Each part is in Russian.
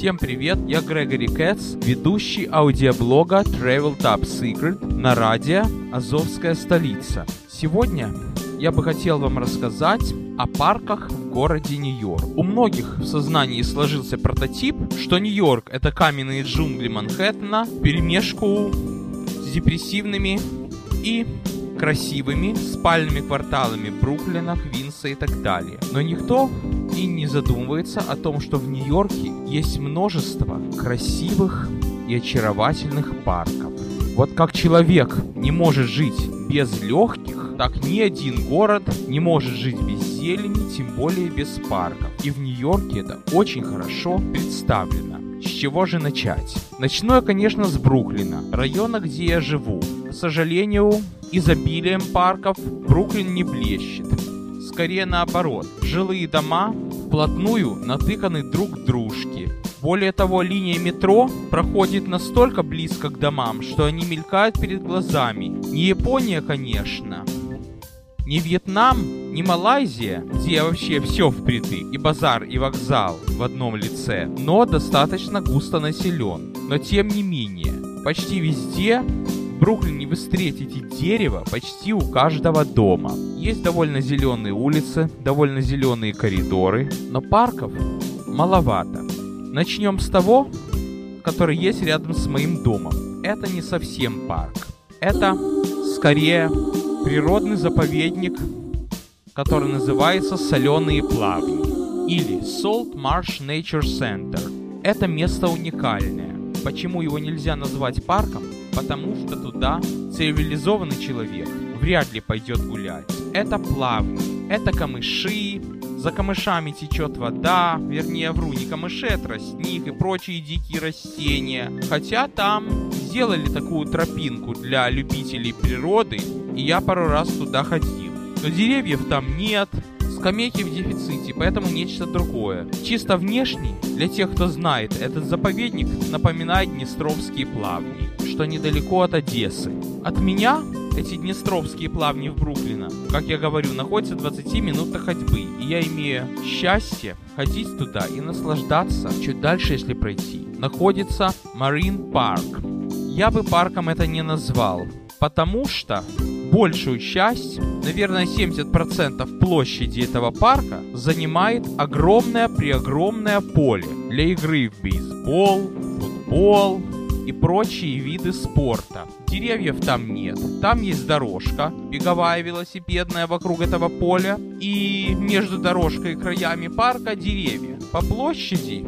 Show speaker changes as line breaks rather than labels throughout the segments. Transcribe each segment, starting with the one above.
Всем привет, я Грегори Кэтс, ведущий аудиоблога Travel Top Secret на радио «Азовская столица». Сегодня я бы хотел вам рассказать о парках в городе Нью-Йорк. У многих в сознании сложился прототип, что Нью-Йорк — это каменные джунгли Манхэттена, перемешку с депрессивными и красивыми спальными кварталами Бруклина, Квинса и так далее. Но никто и не задумывается о том, что в Нью-Йорке есть множество красивых и очаровательных парков. Вот как человек не может жить без легких, так ни один город не может жить без зелени, тем более без парков. И в Нью-Йорке это очень хорошо представлено. С чего же начать? Начну я, конечно, с Бруклина, района, где я живу. К сожалению, изобилием парков Бруклин не блещет. Скорее наоборот, жилые дома вплотную натыканы друг к дружке. Более того, линия метро проходит настолько близко к домам, что они мелькают перед глазами. Не Япония, конечно, не Вьетнам, не Малайзия, где вообще все впритык, и базар, и вокзал в одном лице, но достаточно густо населен. Но тем не менее, почти везде Бруклине вы встретите дерево почти у каждого дома. Есть довольно зеленые улицы, довольно зеленые коридоры, но парков маловато. Начнем с того, который есть рядом с моим домом. Это не совсем парк. Это скорее природный заповедник, который называется Соленые плавни или Salt Marsh Nature Center. Это место уникальное. Почему его нельзя назвать парком? Потому что туда цивилизованный человек вряд ли пойдет гулять. Это плавни, это камыши, за камышами течет вода, вернее, вру, не камыши, а тростник и прочие дикие растения. Хотя там сделали такую тропинку для любителей природы, и я пару раз туда ходил. Но деревьев там нет, скамейки в дефиците, поэтому нечто другое. Чисто внешне, для тех, кто знает, этот заповедник напоминает Днестровские плавни, что недалеко от Одессы. От меня эти Днестровские плавни в Бруклина, как я говорю, находятся в 20 минутах ходьбы, и я имею счастье ходить туда и наслаждаться. Чуть дальше, если пройти, находится Marine Park. Я бы парком это не назвал, потому что большую часть, наверное 70% площади этого парка занимает огромное-преогромное поле для игры в бейсбол, футбол и прочие виды спорта. Деревьев там нет. Там есть дорожка, беговая велосипедная вокруг этого поля, и между дорожкой и краями парка деревья. По площади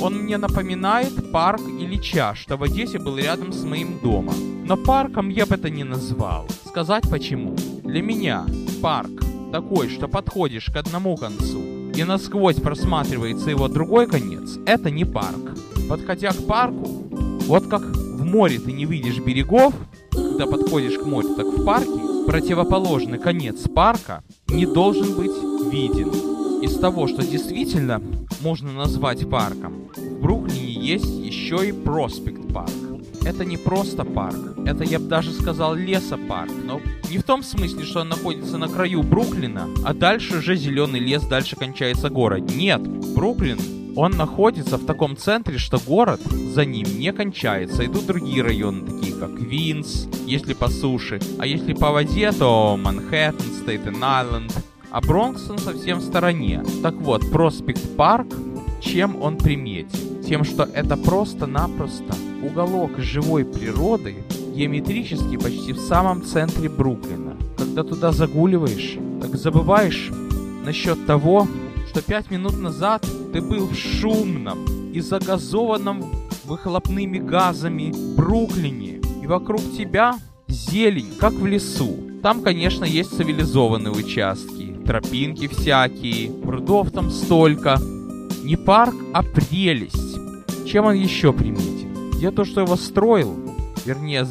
он мне напоминает парк Ильича, что в Одессе был рядом с моим домом. Но парком я бы это не назвал. Сказать почему? Для меня парк такой, что подходишь к одному концу и насквозь просматривается его другой конец, это не парк. Подходя к парку, вот как в море ты не видишь берегов, когда подходишь к морю, так в парке противоположный конец парка не должен быть виден. Из того, что действительно можно назвать парком, в Бруклине есть еще и Проспект Парк. Это не просто парк, это, я бы даже сказал, лесопарк, но не в том смысле, что он находится на краю Бруклина, а дальше уже зеленый лес, дальше кончается город. Нет, Бруклин он находится в таком центре, что город за ним не кончается. Идут другие районы, такие как Квинс, если по суше. А если по воде, то Манхэттен, Стейтен-Айленд. А Бронкс он совсем в стороне. Так вот, Проспект Парк, чем он приметен? Тем, что это просто-напросто уголок живой природы, геометрически почти в самом центре Бруклина. Когда туда загуливаешь, так забываешь насчет того, что пять минут назад ты был в шумном и загазованном выхлопными газами Бруклине, и вокруг тебя зелень, как в лесу. Там, конечно, есть цивилизованные участки, тропинки всякие, прудов там столько. Не парк, а прелесть. Чем он еще приметен? Я то, что его строил, вернее,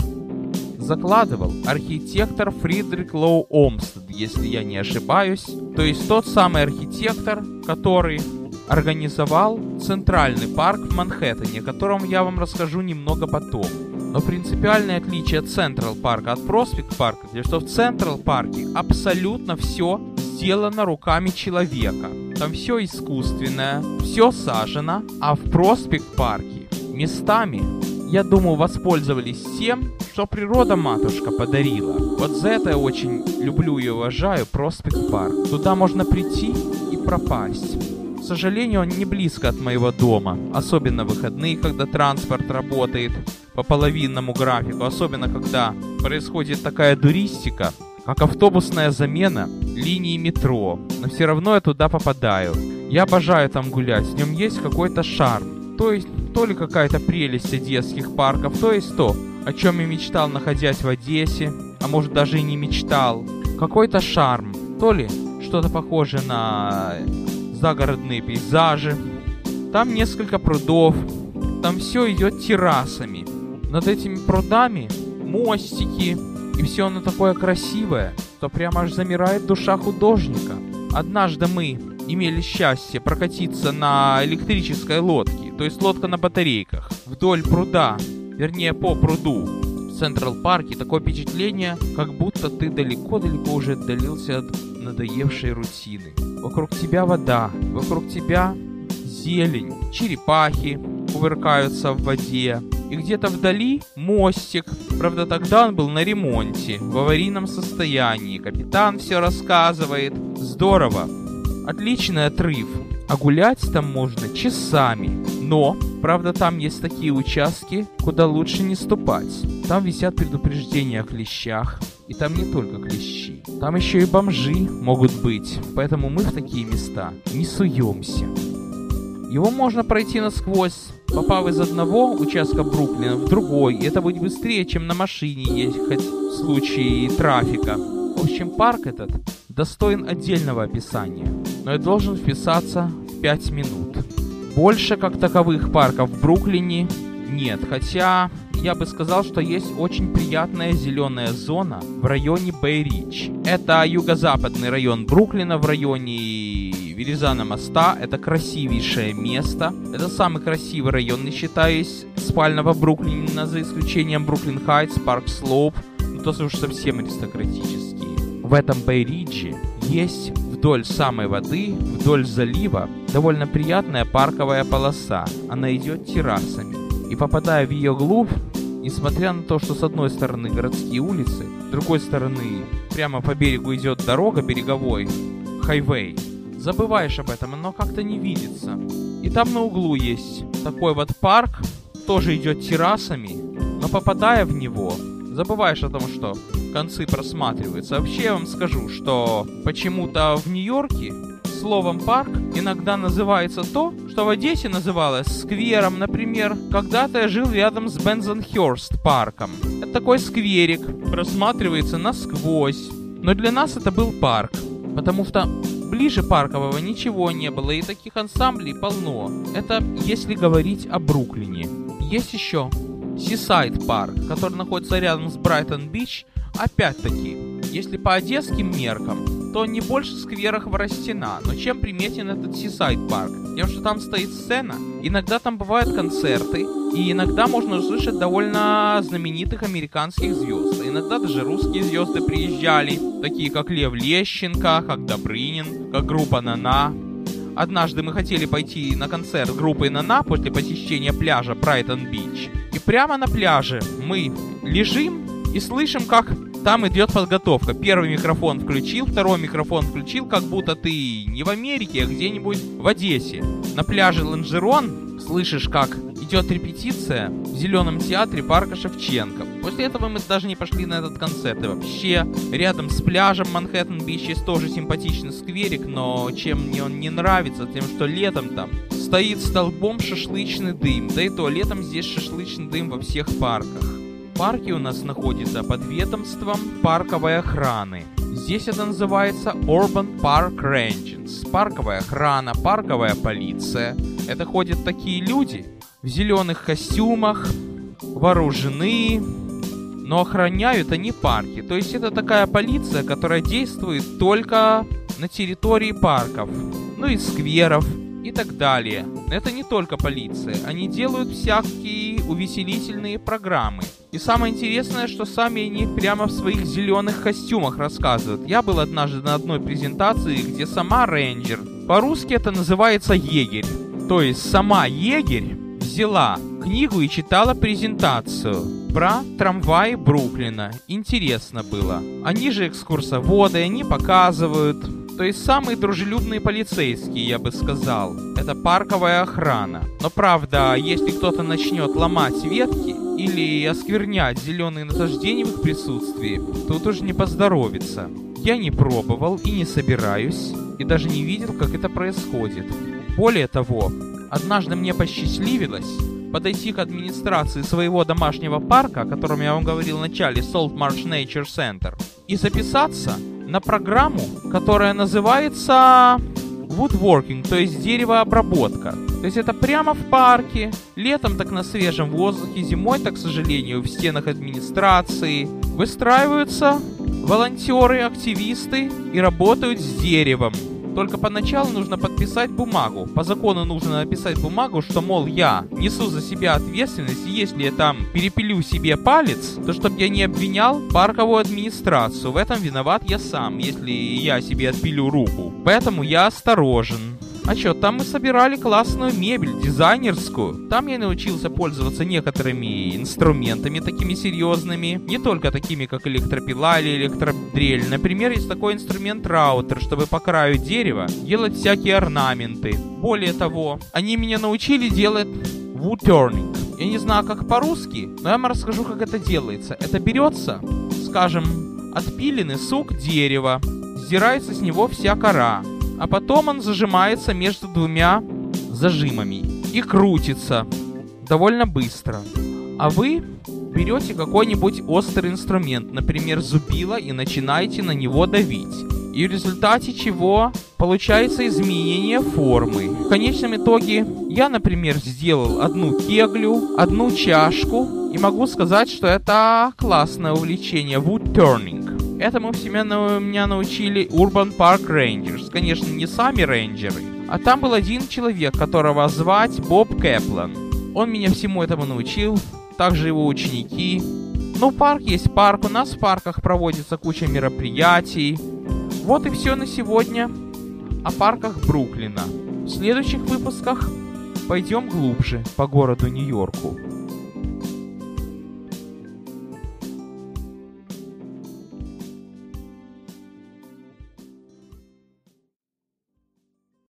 закладывал архитектор Фридрик Лоу Омстед, если я не ошибаюсь. То есть тот самый архитектор, который организовал Центральный парк в Манхэттене, о котором я вам расскажу немного потом. Но принципиальное отличие Централ парка от Проспект парка, то что в Централ парке абсолютно все сделано руками человека. Там все искусственное, все сажено, а в проспект-парке местами, я думаю, воспользовались тем, что природа матушка подарила. Вот за это я очень люблю и уважаю проспект-парк. Туда можно прийти и пропасть. К сожалению, он не близко от моего дома, особенно выходные, когда транспорт работает по половинному графику, особенно когда происходит такая дуристика, как автобусная замена линии метро, но все равно я туда попадаю. Я обожаю там гулять, в нем есть какой-то шарм. То есть, то ли какая-то прелесть одесских парков, то есть то, о чем я мечтал, находясь в Одессе, а может даже и не мечтал. Какой-то шарм, то ли что-то похожее на загородные пейзажи. Там несколько прудов, там все идет террасами. Над этими прудами мостики, и все оно такое красивое, что прямо аж замирает душа художника. Однажды мы имели счастье прокатиться на электрической лодке, то есть лодка на батарейках, вдоль пруда, вернее по пруду. В Централ Парке такое впечатление, как будто ты далеко-далеко уже отдалился от надоевшей рутины. Вокруг тебя вода, вокруг тебя зелень, черепахи кувыркаются в воде, и где-то вдали мостик. Правда, тогда он был на ремонте, в аварийном состоянии. Капитан все рассказывает. Здорово. Отличный отрыв. А гулять там можно часами. Но, правда, там есть такие участки, куда лучше не ступать. Там висят предупреждения о клещах. И там не только клещи. Там еще и бомжи могут быть. Поэтому мы в такие места не суемся. Его можно пройти насквозь, попав из одного участка Бруклина в другой. И это будет быстрее, чем на машине ехать в случае трафика. В общем, парк этот достоин отдельного описания, но я должен вписаться в 5 минут. Больше как таковых парков в Бруклине нет, хотя я бы сказал, что есть очень приятная зеленая зона в районе Бэй-Ридж. Это юго-западный район Бруклина в районе Верразано моста. Это красивейшее место. Это самый красивый район, не считаясь спального Бруклина, за исключением Бруклин Хайтс, Парк Слоуп. Ну, то уж совсем аристократические. В этом Бэй-Ридже есть вдоль самой воды, вдоль залива, довольно приятная парковая полоса. Она идет террасами. И попадая в ее глубь, несмотря на то, что с одной стороны городские улицы, с другой стороны прямо по берегу идет дорога береговой, хайвей, забываешь об этом, оно как-то не видится. И там на углу есть такой вот парк, тоже идет террасами, но попадая в него, забываешь о том, что концы просматриваются. Вообще я вам скажу, что почему-то в Нью-Йорке словом «парк» иногда называется то, что в Одессе называлось сквером. Например, когда-то я жил рядом с Бензенхерст парком. Это такой скверик, просматривается насквозь. Но для нас это был парк, потому что ближе паркового ничего не было, и таких ансамблей полно. Это если говорить о Бруклине. Есть еще Сисайд парк, который находится рядом с Брайтон-Бич. Опять-таки, если по одесским меркам, то не больше сквера Хворостина. Но чем приметен этот Сисайд парк? Тем, что там стоит сцена, иногда там бывают концерты, и иногда можно услышать довольно знаменитых американских звезд. Иногда даже русские звезды приезжали, такие как Лев Лещенко, как Добрынин, как группа Нана. Однажды мы хотели пойти на концерт группы Нана после посещения пляжа Брайтон-Бич. И прямо на пляже мы лежим и слышим, как там идет подготовка. Первый микрофон включил, второй микрофон включил, как будто ты не в Америке, а где-нибудь в Одессе. На пляже Ланжерон слышишь, как идет репетиция в Зеленом театре парка Шевченко. После этого мы даже не пошли на этот концерт. И вообще, рядом с пляжем Манхэттен Бич есть тоже симпатичный скверик, но чем мне он не нравится, тем, что летом там стоит столбом шашлычный дым. Да и то, летом здесь шашлычный дым во всех парках парке у нас находится под ведомством парковой охраны. Здесь это называется Urban Park Rangers. Парковая охрана, парковая полиция. Это ходят такие люди в зеленых костюмах, вооружены, но охраняют они парки. То есть это такая полиция, которая действует только на территории парков, ну и скверов, и так далее. Это не только полиция, они делают всякие увеселительные программы. И самое интересное, что сами они прямо в своих зеленых костюмах рассказывают. Я был однажды на одной презентации, где сама рейнджер По-русски это называется егерь. То есть сама егерь взяла книгу и читала презентацию про трамваи Бруклина. Интересно было. Они же экскурсоводы, они показывают. То есть самые дружелюбные полицейские, я бы сказал. Это парковая охрана. Но правда, если кто-то начнет ломать ветки или осквернять зеленые насаждения в их присутствии, тут уж не поздоровится. Я не пробовал и не собираюсь, и даже не видел, как это происходит. Более того, однажды мне посчастливилось подойти к администрации своего домашнего парка, о котором я вам говорил в начале, Salt Marsh Nature Center, и записаться на программу, которая называется woodworking, то есть деревообработка. То есть это прямо в парке, летом так на свежем воздухе, зимой так, к сожалению, в стенах администрации. Выстраиваются волонтеры, активисты и работают с деревом. Только поначалу нужно подписать бумагу. По закону нужно написать бумагу, что, мол, я несу за себя ответственность, и если я там перепилю себе палец, то чтобы я не обвинял парковую администрацию. В этом виноват я сам, если я себе отпилю руку. Поэтому я осторожен. А чё, там мы собирали классную мебель, дизайнерскую. Там я научился пользоваться некоторыми инструментами такими серьезными. Не только такими, как электропила или электродрель. Например, есть такой инструмент раутер, чтобы по краю дерева делать всякие орнаменты. Более того, они меня научили делать wood turning. Я не знаю, как по-русски, но я вам расскажу, как это делается. Это берется, скажем, отпиленный сук дерева, сдирается с него вся кора, а потом он зажимается между двумя зажимами и крутится довольно быстро. А вы берете какой-нибудь острый инструмент, например, зубило, и начинаете на него давить. И в результате чего получается изменение формы. В конечном итоге я, например, сделал одну кеглю, одну чашку, и могу сказать, что это классное увлечение wood turning. Этому всему меня научили Urban Park Rangers. Конечно, не сами рейнджеры. А там был один человек, которого звать Боб Кэплан. Он меня всему этому научил. Также его ученики. Ну, парк есть парк. У нас в парках проводится куча мероприятий. Вот и все на сегодня о парках Бруклина. В следующих выпусках пойдем глубже по городу Нью-Йорку.